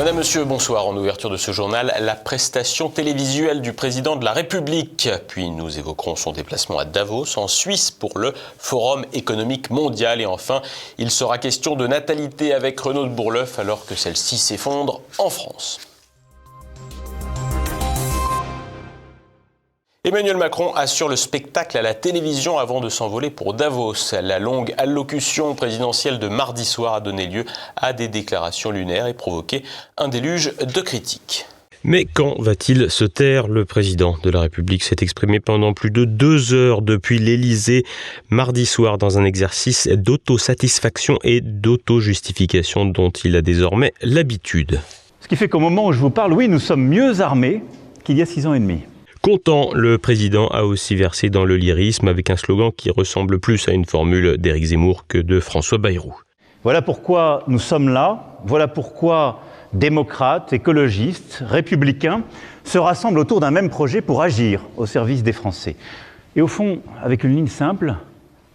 Madame, Monsieur, bonsoir. En ouverture de ce journal, la prestation télévisuelle du président de la République. Puis nous évoquerons son déplacement à Davos, en Suisse, pour le Forum économique mondial. Et enfin, il sera question de natalité avec Renaud de Bourleuf alors que celle-ci s'effondre en France. Emmanuel Macron assure le spectacle à la télévision avant de s'envoler pour Davos. La longue allocution présidentielle de mardi soir a donné lieu à des déclarations lunaires et provoqué un déluge de critiques. Mais quand va-t-il se taire? Le président de la République s'est exprimé pendant plus de deux heures depuis l'Élysée mardi soir dans un exercice d'autosatisfaction et d'auto-justification dont il a désormais l'habitude. Ce qui fait qu'au moment où je vous parle, oui, nous sommes mieux armés qu'il y a six ans et demi. Content, le président a aussi versé dans le lyrisme avec un slogan qui ressemble plus à une formule d'Éric Zemmour que de François Bayrou. Voilà pourquoi nous sommes là, voilà pourquoi démocrates, écologistes, républicains se rassemblent autour d'un même projet pour agir au service des Français. Et au fond, avec une ligne simple,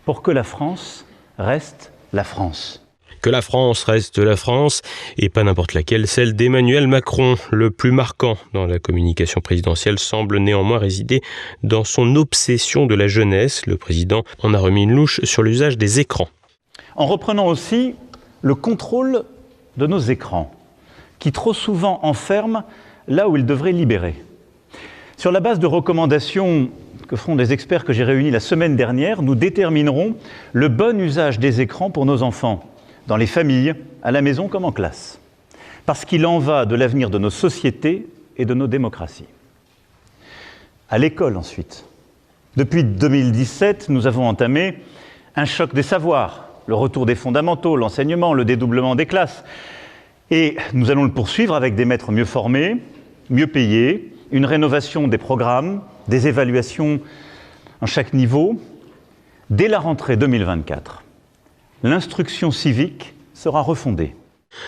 pour que la France reste la France que la France reste la France et pas n'importe laquelle, celle d'Emmanuel Macron. Le plus marquant dans la communication présidentielle semble néanmoins résider dans son obsession de la jeunesse. Le président en a remis une louche sur l'usage des écrans. En reprenant aussi le contrôle de nos écrans, qui trop souvent enferment là où ils devraient libérer. Sur la base de recommandations que feront des experts que j'ai réunis la semaine dernière, nous déterminerons le bon usage des écrans pour nos enfants dans les familles, à la maison comme en classe, parce qu'il en va de l'avenir de nos sociétés et de nos démocraties. À l'école ensuite. Depuis 2017, nous avons entamé un choc des savoirs, le retour des fondamentaux, l'enseignement, le dédoublement des classes. Et nous allons le poursuivre avec des maîtres mieux formés, mieux payés, une rénovation des programmes, des évaluations en chaque niveau, dès la rentrée 2024 l'instruction civique sera refondée.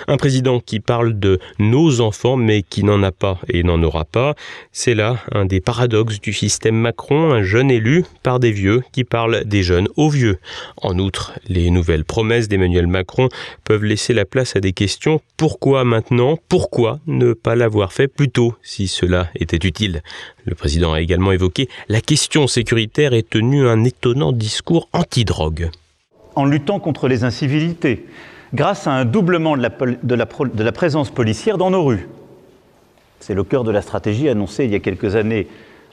Un président qui parle de nos enfants mais qui n'en a pas et n'en aura pas, c'est là un des paradoxes du système Macron, un jeune élu par des vieux qui parlent des jeunes aux vieux. En outre, les nouvelles promesses d'Emmanuel Macron peuvent laisser la place à des questions. Pourquoi maintenant? Pourquoi ne pas l'avoir fait plus tôt si cela était utile? Le président a également évoqué la question sécuritaire et tenu un étonnant discours anti-drogue en luttant contre les incivilités, grâce à un doublement de la, présence policière dans nos rues. C'est le cœur de la stratégie annoncée il y a quelques années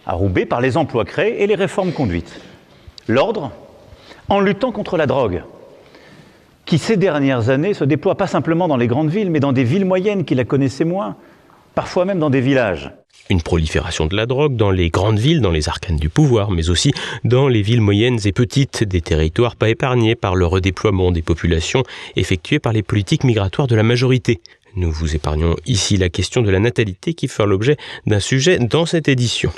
à Roubaix par les emplois créés et les réformes conduites. L'ordre, en luttant contre la drogue, qui ces dernières années se déploie pas simplement dans les grandes villes, mais dans des villes moyennes qui la connaissaient moins, parfois même dans des villages. Une prolifération de la drogue dans les grandes villes, dans les arcanes du pouvoir, mais aussi dans les villes moyennes et petites, des territoires pas épargnés par le redéploiement des populations effectué par les politiques migratoires de la majorité. Nous vous épargnons ici la question de la natalité qui fera l'objet d'un sujet dans cette édition.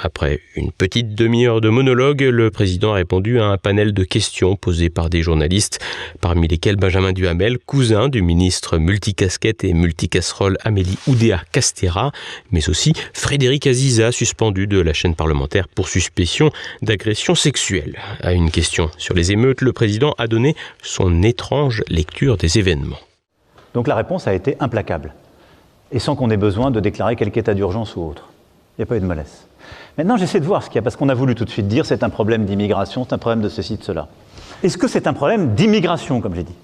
Après une petite demi-heure de monologue, le président a répondu à un panel de questions posées par des journalistes, parmi lesquels Benjamin Duhamel, cousin du ministre multicasquette et multicasserole Amélie Oudéa Castera, mais aussi Frédéric Aziza, suspendu de la chaîne parlementaire pour suspicion d'agression sexuelle. À une question sur les émeutes, le président a donné son étrange lecture des événements. Donc la réponse a été implacable, et sans qu'on ait besoin de déclarer quelque état d'urgence ou autre. Il n'y a pas eu de malaise. Maintenant, j'essaie de voir ce qu'il y a, parce qu'on a voulu tout de suite dire c'est un problème d'immigration, c'est un problème de ceci, de cela. Est-ce que c'est un problème d'immigration, comme j'ai dit?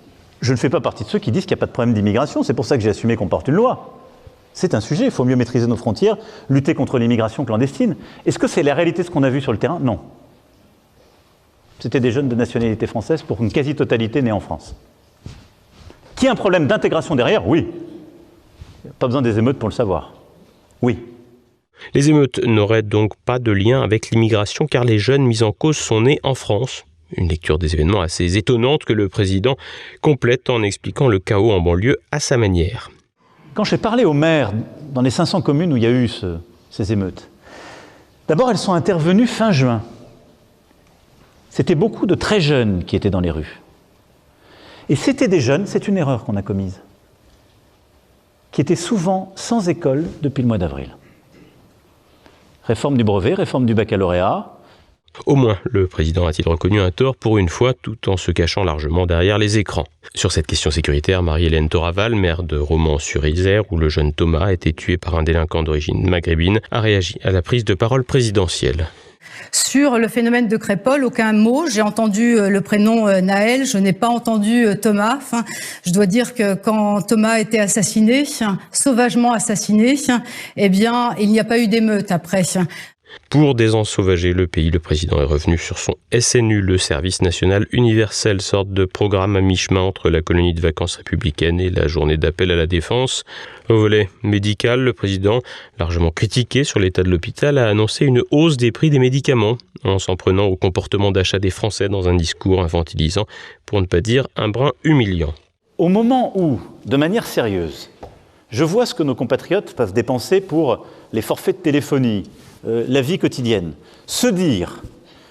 Je ne fais pas partie de ceux qui disent qu'il n'y a pas de problème d'immigration, c'est pour ça que j'ai assumé qu'on porte une loi. C'est un sujet, il faut mieux maîtriser nos frontières, lutter contre l'immigration clandestine. Est-ce que c'est la réalité de ce qu'on a vu sur le terrain? Non. C'était des jeunes de nationalité française pour une quasi-totalité nés en France. Qui a un problème d'intégration derrière Oui. Pas besoin des émeutes pour le savoir. Oui. Les émeutes n'auraient donc pas de lien avec l'immigration car les jeunes mis en cause sont nés en France. Une lecture des événements assez étonnante que le président complète en expliquant le chaos en banlieue à sa manière. Quand j'ai parlé aux maires dans les 500 communes où il y a eu ces émeutes, d'abord elles sont intervenues fin juin. C'était beaucoup de très jeunes qui étaient dans les rues. Et c'était des jeunes, c'est une erreur qu'on a commise, qui étaient souvent sans école depuis le mois d'avril. Réforme du brevet, réforme du baccalauréat. Au moins, le président a-t-il reconnu un tort pour une fois, tout en se cachant largement derrière les écrans. Sur cette question sécuritaire, Marie-Hélène Toraval, maire de Romans-sur-Isère, où le jeune Thomas a été tué par un délinquant d'origine maghrébine, a réagi à la prise de parole présidentielle. Sur le phénomène de Crépole, aucun mot. J'ai entendu euh, le prénom euh, Naël, je n'ai pas entendu euh, Thomas. Je dois dire que quand Thomas a été assassiné, sauvagement assassiné, eh bien, il n'y a pas eu d'émeute après. Pour désensauvager le pays, le président est revenu sur son SNU, le service national universel, sorte de programme à mi-chemin entre la colonie de vacances républicaine et la journée d'appel à la défense. Au volet médical, le président, largement critiqué sur l'état de l'hôpital, a annoncé une hausse des prix des médicaments, en s'en prenant au comportement d'achat des Français dans un discours infantilisant, pour ne pas dire un brin humiliant. Au moment où, de manière sérieuse, je vois ce que nos compatriotes peuvent dépenser pour les forfaits de téléphonie, euh, la vie quotidienne. Se dire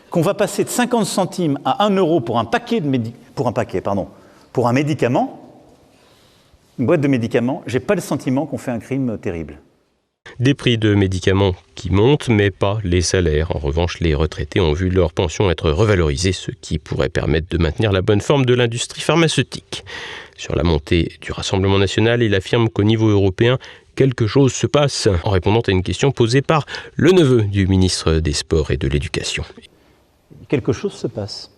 qu'on va passer de 50 centimes à 1 euro pour un paquet de un médicament, une boîte de médicaments, j'ai pas le sentiment qu'on fait un crime terrible. Des prix de médicaments qui montent, mais pas les salaires. En revanche, les retraités ont vu leur pension être revalorisée, ce qui pourrait permettre de maintenir la bonne forme de l'industrie pharmaceutique. Sur la montée du Rassemblement national, il affirme qu'au niveau européen, quelque chose se passe, en répondant à une question posée par le neveu du ministre des Sports et de l'Éducation. Quelque chose se passe.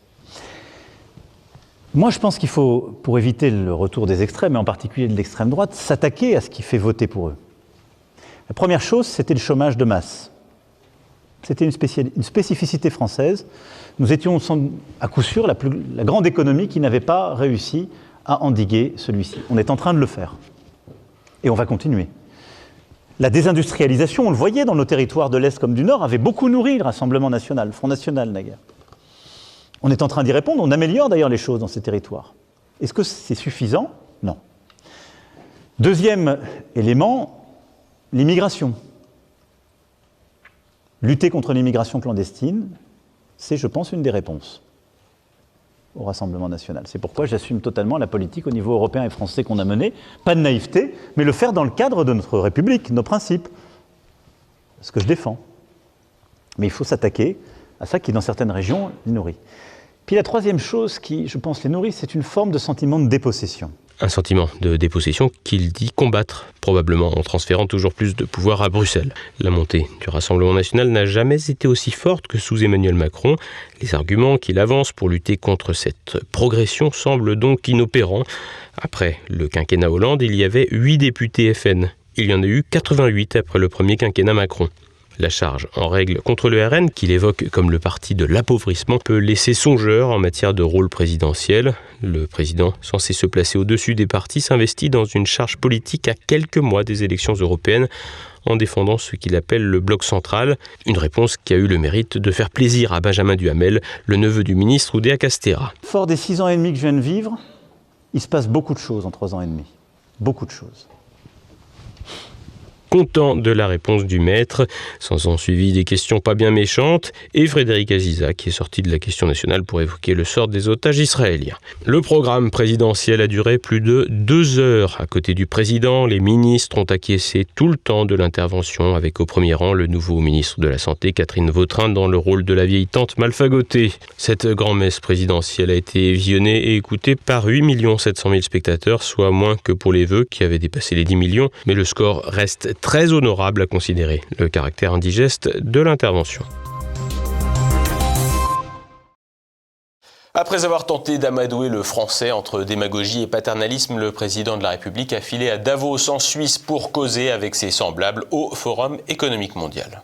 Moi, je pense qu'il faut, pour éviter le retour des extrêmes, et en particulier de l'extrême droite, s'attaquer à ce qui fait voter pour eux. La première chose, c'était le chômage de masse. C'était une, spécificité française. Nous étions à coup sûr la, plus, la grande économie qui n'avait pas réussi à endiguer celui-ci. On est en train de le faire. Et on va continuer. La désindustrialisation, on le voyait dans nos territoires de l'Est comme du Nord, avait beaucoup nourri le Rassemblement national, le Front national naguère. On est en train d'y répondre, on améliore d'ailleurs les choses dans ces territoires. Est-ce que c'est suffisant? Non. Deuxième élément, l'immigration. Lutter contre l'immigration clandestine, c'est, je pense, une des réponses au Rassemblement national. C'est pourquoi j'assume totalement la politique au niveau européen et français qu'on a menée. Pas de naïveté, mais le faire dans le cadre de notre République, nos principes. Ce que je défends. Mais il faut s'attaquer à ça qui, dans certaines régions, les nourrit. Puis la troisième chose qui, je pense, les nourrit, c'est une forme de sentiment de dépossession un sentiment de dépossession qu'il dit combattre, probablement en transférant toujours plus de pouvoir à Bruxelles. La montée du Rassemblement national n'a jamais été aussi forte que sous Emmanuel Macron. Les arguments qu'il avance pour lutter contre cette progression semblent donc inopérants. Après le quinquennat Hollande, il y avait 8 députés FN. Il y en a eu 88 après le premier quinquennat Macron. La charge en règle contre le RN, qu'il évoque comme le parti de l'appauvrissement, peut laisser songeur en matière de rôle présidentiel. Le président, censé se placer au-dessus des partis, s'investit dans une charge politique à quelques mois des élections européennes en défendant ce qu'il appelle le bloc central, une réponse qui a eu le mérite de faire plaisir à Benjamin Duhamel, le neveu du ministre Oudéa Castera. Fort des six ans et demi que je viens de vivre, il se passe beaucoup de choses en trois ans et demi. Beaucoup de choses content de la réponse du maître, sans en suivi des questions pas bien méchantes, et Frédéric Aziza qui est sorti de la question nationale pour évoquer le sort des otages israéliens. Le programme présidentiel a duré plus de deux heures. À côté du président, les ministres ont acquiescé tout le temps de l'intervention, avec au premier rang le nouveau ministre de la Santé, Catherine Vautrin, dans le rôle de la vieille tante malfagotée. Cette grand-messe présidentielle a été visionnée et écoutée par 8 700 000 spectateurs, soit moins que pour les vœux qui avaient dépassé les 10 millions, mais le score reste très honorable à considérer, le caractère indigeste de l'intervention. Après avoir tenté d'amadouer le français entre démagogie et paternalisme, le président de la République a filé à Davos en Suisse pour causer avec ses semblables au Forum économique mondial.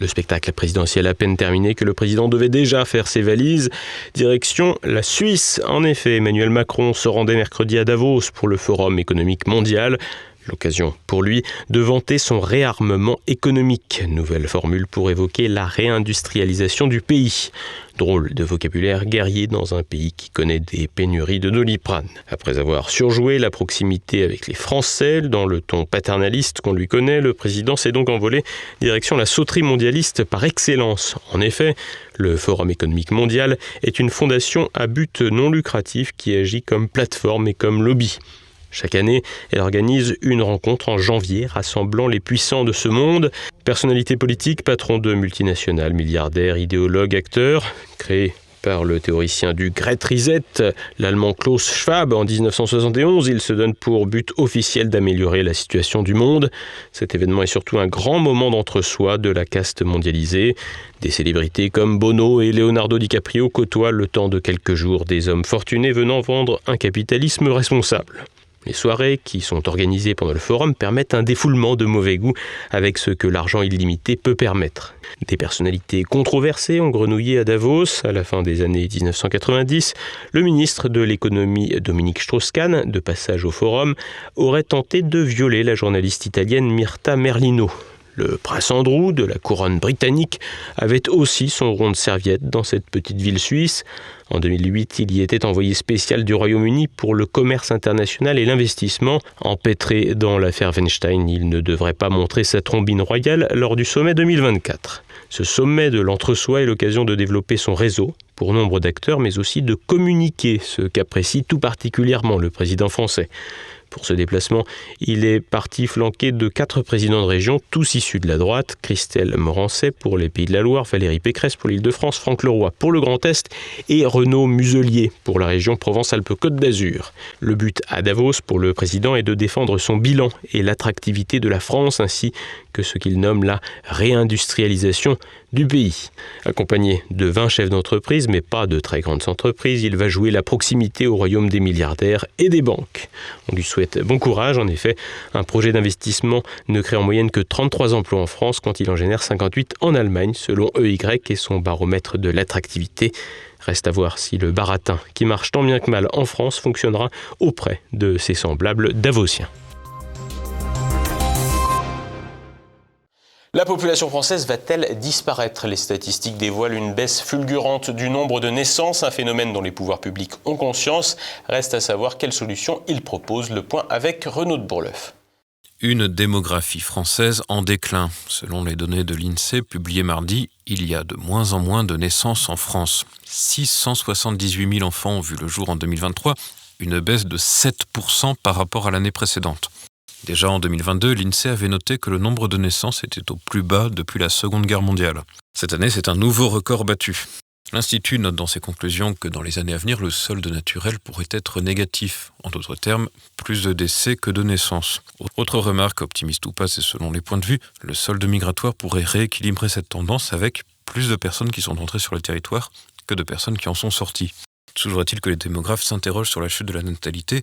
Le spectacle présidentiel à peine terminé que le président devait déjà faire ses valises. Direction la Suisse. En effet, Emmanuel Macron se rendait mercredi à Davos pour le Forum économique mondial. L'occasion pour lui de vanter son réarmement économique, nouvelle formule pour évoquer la réindustrialisation du pays. Drôle de vocabulaire guerrier dans un pays qui connaît des pénuries de doliprane. Après avoir surjoué la proximité avec les Français dans le ton paternaliste qu'on lui connaît, le président s'est donc envolé direction la sauterie mondialiste par excellence. En effet, le Forum économique mondial est une fondation à but non lucratif qui agit comme plateforme et comme lobby. Chaque année, elle organise une rencontre en janvier rassemblant les puissants de ce monde, personnalités politiques, patrons de multinationales, milliardaires, idéologues, acteurs, créés par le théoricien du Great Reset, l'allemand Klaus Schwab, en 1971. Il se donne pour but officiel d'améliorer la situation du monde. Cet événement est surtout un grand moment d'entre-soi de la caste mondialisée. Des célébrités comme Bono et Leonardo DiCaprio côtoient le temps de quelques jours des hommes fortunés venant vendre un capitalisme responsable. Les soirées qui sont organisées pendant le forum permettent un défoulement de mauvais goût avec ce que l'argent illimité peut permettre. Des personnalités controversées ont grenouillé à Davos à la fin des années 1990. Le ministre de l'économie Dominique Strauss-Kahn, de passage au forum, aurait tenté de violer la journaliste italienne Myrta Merlino. Le prince Andrew de la couronne britannique avait aussi son rond de serviette dans cette petite ville suisse. En 2008, il y était envoyé spécial du Royaume-Uni pour le commerce international et l'investissement. Empêtré dans l'affaire Weinstein, il ne devrait pas montrer sa trombine royale lors du sommet 2024. Ce sommet de l'entre-soi est l'occasion de développer son réseau pour nombre d'acteurs, mais aussi de communiquer, ce qu'apprécie tout particulièrement le président français. Pour ce déplacement, il est parti flanqué de quatre présidents de région, tous issus de la droite, Christelle Morancet pour les Pays de la Loire, Valérie Pécresse pour l'Île-de-France, Franck Leroy pour le Grand Est et Renaud Muselier pour la région Provence-Alpes-Côte d'Azur. Le but à Davos pour le président est de défendre son bilan et l'attractivité de la France ainsi que ce qu'il nomme la réindustrialisation du pays. Accompagné de 20 chefs d'entreprise, mais pas de très grandes entreprises, il va jouer la proximité au royaume des milliardaires et des banques. On lui souhaite bon courage, en effet, un projet d'investissement ne crée en moyenne que 33 emplois en France quand il en génère 58 en Allemagne, selon EY et son baromètre de l'attractivité. Reste à voir si le baratin, qui marche tant bien que mal en France, fonctionnera auprès de ses semblables davosiens. La population française va-t-elle disparaître? Les statistiques dévoilent une baisse fulgurante du nombre de naissances, un phénomène dont les pouvoirs publics ont conscience. Reste à savoir quelles solutions ils proposent. Le point avec Renaud de Bourleuf. Une démographie française en déclin. Selon les données de l'INSEE publiées mardi, il y a de moins en moins de naissances en France. 678 000 enfants ont vu le jour en 2023, une baisse de 7% par rapport à l'année précédente. Déjà en 2022, l'INSEE avait noté que le nombre de naissances était au plus bas depuis la Seconde Guerre mondiale. Cette année, c'est un nouveau record battu. L'Institut note dans ses conclusions que dans les années à venir, le solde naturel pourrait être négatif. En d'autres termes, plus de décès que de naissances. Autre remarque, optimiste ou pas, c'est selon les points de vue, le solde migratoire pourrait rééquilibrer cette tendance avec plus de personnes qui sont entrées sur le territoire que de personnes qui en sont sorties. Toujours est-il que les démographes s'interrogent sur la chute de la natalité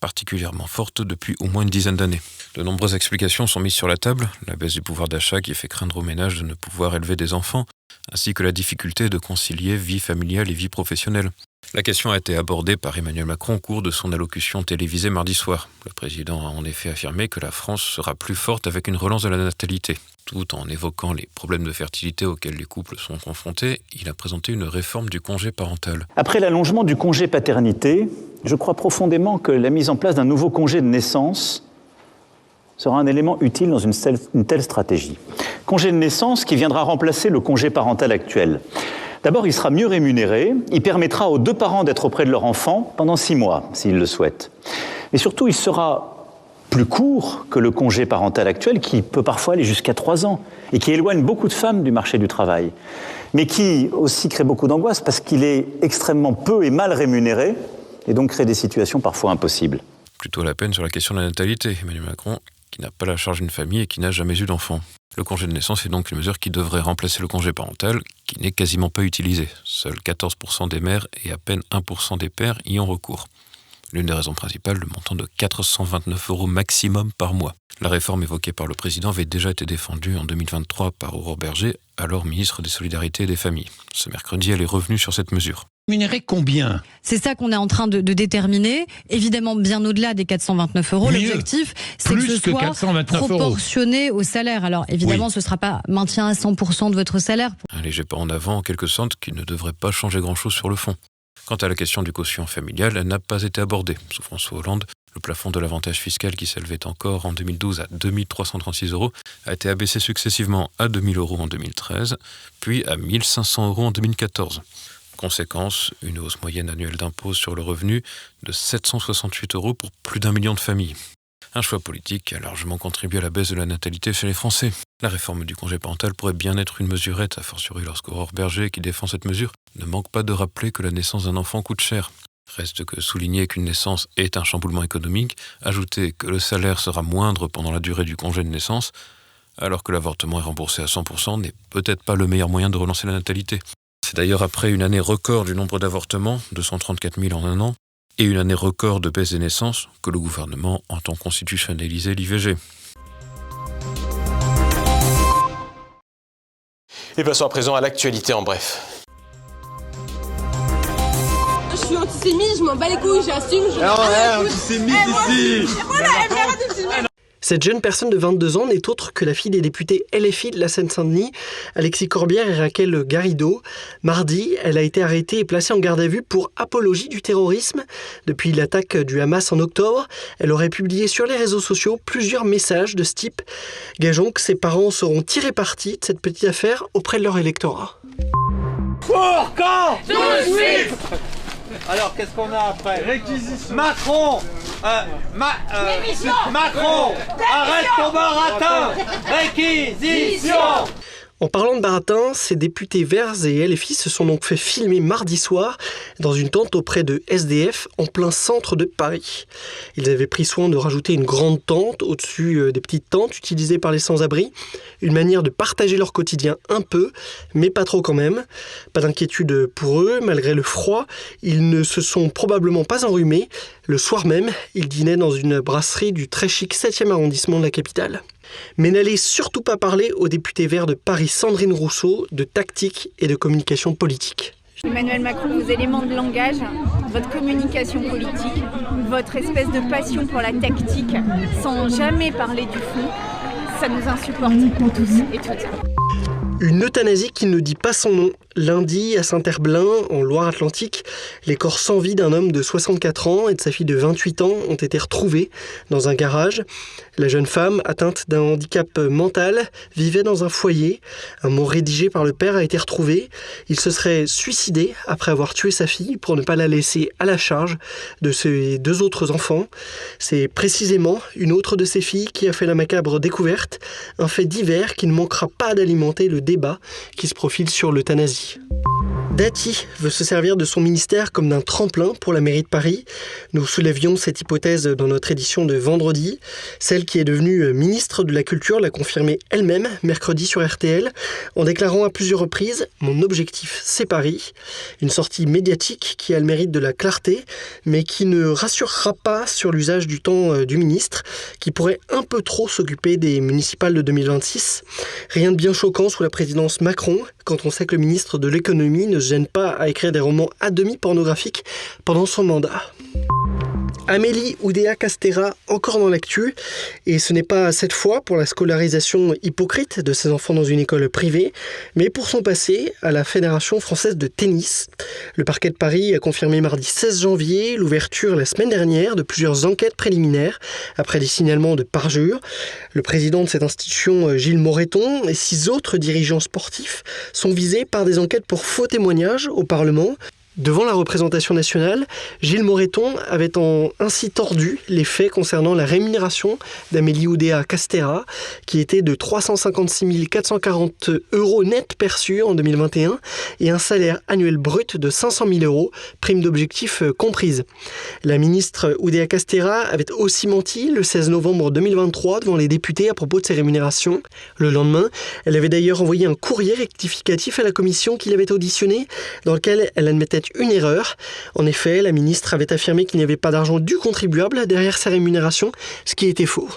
particulièrement forte depuis au moins une dizaine d'années. De nombreuses explications sont mises sur la table, la baisse du pouvoir d'achat qui fait craindre aux ménages de ne pouvoir élever des enfants, ainsi que la difficulté de concilier vie familiale et vie professionnelle. La question a été abordée par Emmanuel Macron au cours de son allocution télévisée mardi soir. Le président a en effet affirmé que la France sera plus forte avec une relance de la natalité. Tout en évoquant les problèmes de fertilité auxquels les couples sont confrontés, il a présenté une réforme du congé parental. Après l'allongement du congé paternité, je crois profondément que la mise en place d'un nouveau congé de naissance sera un élément utile dans une telle, stratégie. Congé de naissance qui viendra remplacer le congé parental actuel. D'abord, il sera mieux rémunéré, il permettra aux deux parents d'être auprès de leur enfant pendant six mois, s'ils le souhaitent. Mais surtout, il sera plus court que le congé parental actuel, qui peut parfois aller jusqu'à trois ans, et qui éloigne beaucoup de femmes du marché du travail, mais qui aussi crée beaucoup d'angoisse parce qu'il est extrêmement peu et mal rémunéré, et donc crée des situations parfois impossibles. Plutôt la peine sur la question de la natalité. Emmanuel Macron, qui n'a pas la charge d'une famille et qui n'a jamais eu d'enfant. Le congé de naissance est donc une mesure qui devrait remplacer le congé parental, qui n'est quasiment pas utilisé. Seuls 14% des mères et à peine 1% des pères y ont recours. L'une des raisons principales, le montant de 429 euros maximum par mois. La réforme évoquée par le président avait déjà été défendue en 2023 par Aurore Berger, alors ministre des Solidarités et des Familles. Ce mercredi, elle est revenue sur cette mesure. Combien? C'est ça qu'on est en train de, déterminer. Évidemment, bien au-delà des 429 euros. L'objectif, c'est que ce soit proportionné au salaire. Alors, évidemment, ce ne sera pas maintien à 100% de votre salaire. Un léger pas en avant, en quelque sorte, qui ne devrait pas changer grand-chose sur le fond. Quant à la question du quotient familial, elle n'a pas été abordée. Sous François Hollande, le plafond de l'avantage fiscal qui s'élevait encore en 2012 à 2336 euros a été abaissé successivement à 2000 euros en 2013, puis à 1500 euros en 2014. Conséquence, une hausse moyenne annuelle d'impôt sur le revenu de 768 euros pour plus d'un million de familles. Un choix politique qui a largement contribué à la baisse de la natalité chez les Français. La réforme du congé parental pourrait bien être une mesurette, a fortiori lorsqu'Aurore Berger, qui défend cette mesure, ne manque pas de rappeler que la naissance d'un enfant coûte cher. Reste que souligner qu'une naissance est un chamboulement économique, ajouter que le salaire sera moindre pendant la durée du congé de naissance, alors que l'avortement est remboursé à 100%, n'est peut-être pas le meilleur moyen de relancer la natalité. C'est d'ailleurs après une année record du nombre d'avortements, 234 000 en un an, et une année record de baisse des naissances que le gouvernement entend constitutionnaliser l'IVG. Et passons à présent à l'actualité en bref. Je suis antisémite, je m'en bats les couilles, j'assume. Je... Ah ouais, antisémite ici Voilà, elle cette jeune personne de 22 ans n'est autre que la fille des députés LFI de la Seine-Saint-Denis, Alexis Corbière et Raquel Garrido. Mardi, elle a été arrêtée et placée en garde à vue pour apologie du terrorisme. Depuis l'attaque du Hamas en octobre, elle aurait publié sur les réseaux sociaux plusieurs messages de ce type. Gageons que ses parents seront tirés parti de cette petite affaire auprès de leur électorat. Pour quand? Alors, qu'est-ce qu'on a après? Réquisition. Macron euh, euh, Macron Arrête ton baratin Réquisition en parlant de baratin, ces députés verts et LFI se sont donc fait filmer mardi soir dans une tente auprès de SDF en plein centre de Paris. Ils avaient pris soin de rajouter une grande tente au-dessus euh, des petites tentes utilisées par les sans-abri, une manière de partager leur quotidien un peu, mais pas trop quand même. Pas d'inquiétude pour eux, malgré le froid, ils ne se sont probablement pas enrhumés. Le soir même, ils dînaient dans une brasserie du très chic 7e arrondissement de la capitale. Mais n'allez surtout pas parler aux députés verts de Paris Sandrine Rousseau de tactique et de communication politique. Emmanuel Macron, vos éléments de langage, votre communication politique, votre espèce de passion pour la tactique, sans jamais parler du fond, ça nous insupporte tous et toutes. Une euthanasie qui ne dit pas son nom. Lundi, à Saint-Herblain, en Loire-Atlantique, les corps sans vie d'un homme de 64 ans et de sa fille de 28 ans ont été retrouvés dans un garage. La jeune femme, atteinte d'un handicap mental, vivait dans un foyer. Un mot rédigé par le père a été retrouvé. Il se serait suicidé après avoir tué sa fille pour ne pas la laisser à la charge de ses deux autres enfants. C'est précisément une autre de ses filles qui a fait la macabre découverte, un fait divers qui ne manquera pas d'alimenter le débat qui se profile sur l'euthanasie. Dati veut se servir de son ministère comme d'un tremplin pour la mairie de Paris. Nous soulèvions cette hypothèse dans notre édition de vendredi. Celle qui est devenue ministre de la Culture l'a confirmé elle-même mercredi sur RTL en déclarant à plusieurs reprises Mon objectif, c'est Paris. Une sortie médiatique qui a le mérite de la clarté, mais qui ne rassurera pas sur l'usage du temps euh, du ministre, qui pourrait un peu trop s'occuper des municipales de 2026. Rien de bien choquant sous la présidence Macron, quand on sait que le ministre de l'économie ne gêne pas à écrire des romans à demi pornographiques pendant son mandat. Amélie Oudéa Castera, encore dans l'actu, et ce n'est pas cette fois pour la scolarisation hypocrite de ses enfants dans une école privée, mais pour son passé à la Fédération française de tennis. Le parquet de Paris a confirmé mardi 16 janvier l'ouverture la semaine dernière de plusieurs enquêtes préliminaires après des signalements de parjure. Le président de cette institution, Gilles Moreton, et six autres dirigeants sportifs sont visés par des enquêtes pour faux témoignages au Parlement, Devant la représentation nationale, Gilles Moreton avait ainsi tordu les faits concernant la rémunération d'Amélie Oudéa Castera, qui était de 356 440 euros net perçus en 2021 et un salaire annuel brut de 500 000 euros, prime d'objectif euh, comprise. La ministre Oudéa Castera avait aussi menti le 16 novembre 2023 devant les députés à propos de ses rémunérations. Le lendemain, elle avait d'ailleurs envoyé un courrier rectificatif à la commission qui l'avait auditionné, dans lequel elle admettait une erreur. En effet, la ministre avait affirmé qu'il n'y avait pas d'argent du contribuable derrière sa rémunération, ce qui était faux.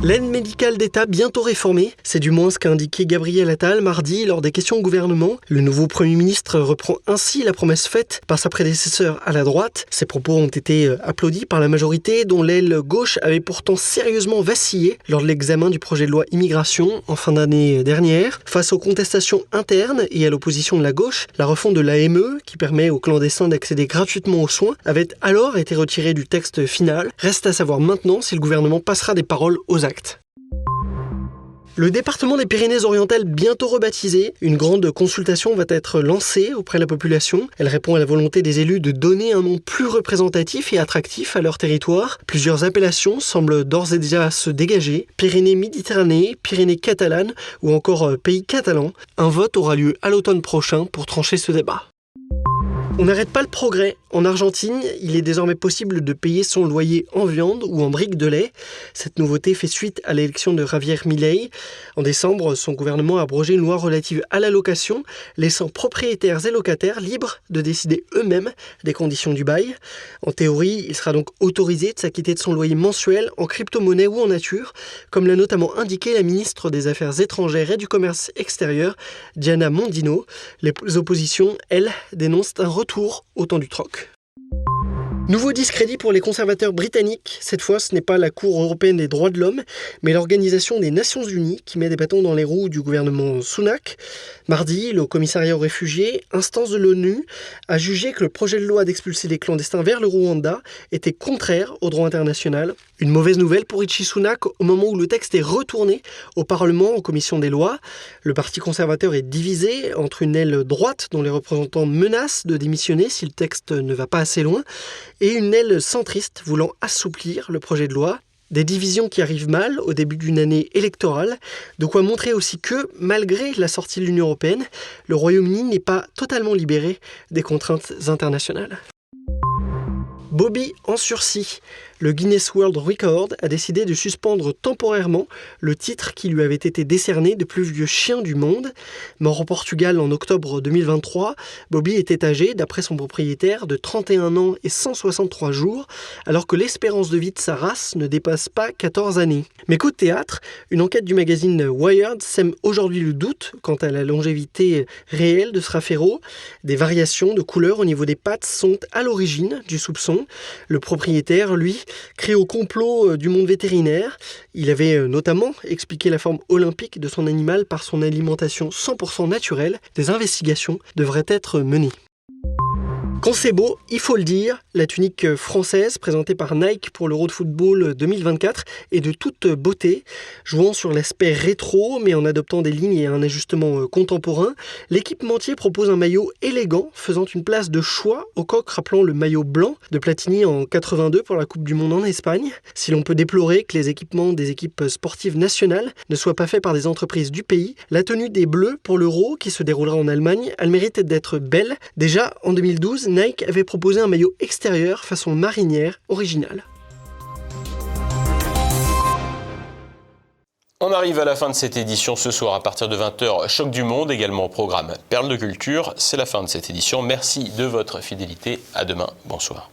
L'aide médicale d'État bientôt réformée, c'est du moins ce qu'a indiqué Gabriel Attal mardi lors des questions au gouvernement. Le nouveau Premier ministre reprend ainsi la promesse faite par sa prédécesseur à la droite. Ses propos ont été euh, applaudis par la majorité dont l'aile gauche avait pourtant sérieusement vacillé lors de l'examen du projet de loi immigration en fin d'année dernière. Face aux contestations internes et à l'opposition de la gauche, la refonte de l'AME, qui permet aux clandestins d'accéder gratuitement aux soins, avait alors été retirée du texte final. Reste à savoir maintenant si le gouvernement passera des paroles aux Le département des Pyrénées-Orientales, bientôt rebaptisé, une grande consultation va être lancée auprès de la population. Elle répond à la volonté des élus de donner un nom plus représentatif et attractif à leur territoire. Plusieurs appellations semblent d'ores et déjà se dégager. Pyrénées-Méditerranée, Pyrénées catalanes ou encore euh, Pays catalan. Un vote aura lieu à l'automne prochain pour trancher ce débat. On n'arrête pas le progrès. En Argentine, il est désormais possible de payer son loyer en viande ou en briques de lait. Cette nouveauté fait suite à l'élection de Javier Milei. En décembre, son gouvernement a abrogé une loi relative à la location, laissant propriétaires et locataires libres de décider eux-mêmes des conditions du bail. En théorie, il sera donc autorisé de s'acquitter de son loyer mensuel en crypto-monnaie ou en nature, comme l'a notamment indiqué la ministre des Affaires étrangères et du Commerce extérieur, Diana Mondino. Les oppositions, elles, dénoncent un retour tour au temps du troc. Nouveau discrédit pour les conservateurs britanniques. Cette fois, ce n'est pas la Cour européenne des droits de l'homme, mais l'Organisation des Nations Unies qui met des bâtons dans les roues du gouvernement Sunak. Mardi, le commissariat aux réfugiés, instance de l'ONU, a jugé que le projet de loi d'expulser les clandestins vers le Rwanda était contraire au droit international. Une mauvaise nouvelle pour Richie Sunak au moment où le texte est retourné au Parlement en commission des lois. Le Parti conservateur est divisé entre une aile droite dont les représentants menacent de démissionner si le texte ne va pas assez loin et une aile centriste voulant assouplir le projet de loi. Des divisions qui arrivent mal au début d'une année électorale, de quoi montrer aussi que, malgré la sortie de l'Union européenne, le Royaume-Uni n'est pas totalement libéré des contraintes internationales. Bobby en sursis. Le Guinness World Record a décidé de suspendre temporairement le titre qui lui avait été décerné de plus vieux chien du monde. Mort au Portugal en octobre 2023, Bobby était âgé, d'après son propriétaire, de 31 ans et 163 jours, alors que l'espérance de vie de sa race ne dépasse pas 14 années. Mais coup de théâtre, une enquête du magazine Wired sème aujourd'hui le doute quant à la longévité réelle de ce. Des variations de couleurs au niveau des pattes sont à l'origine du soupçon. Le propriétaire, lui, créé au complot euh, du monde vétérinaire. Il avait euh, notamment expliqué la forme olympique de son animal par son alimentation 100% naturelle. Des investigations devraient être menées. Quand c'est beau, il faut le dire, la tunique française présentée par Nike pour l'Euro de football 2024 est de toute beauté, jouant sur l'aspect rétro mais en adoptant des lignes et un ajustement euh, contemporain. L'équipementier propose un maillot élégant faisant une place de choix au coq rappelant le maillot blanc de Platini en 82 pour la Coupe du Monde en Espagne. Si l'on peut déplorer que les équipements des équipes sportives nationales ne soient pas faits par des entreprises du pays, la tenue des Bleus pour l'Euro qui se déroulera en Allemagne, elle mérite d'être belle. Déjà en 2012, Nike avait proposé un maillot extérieur façon marinière original. On arrive à la fin de cette édition ce soir à partir de 20h. Choc du monde, également au programme Perle de culture. C'est la fin de cette édition. Merci de votre fidélité. À demain. Bonsoir.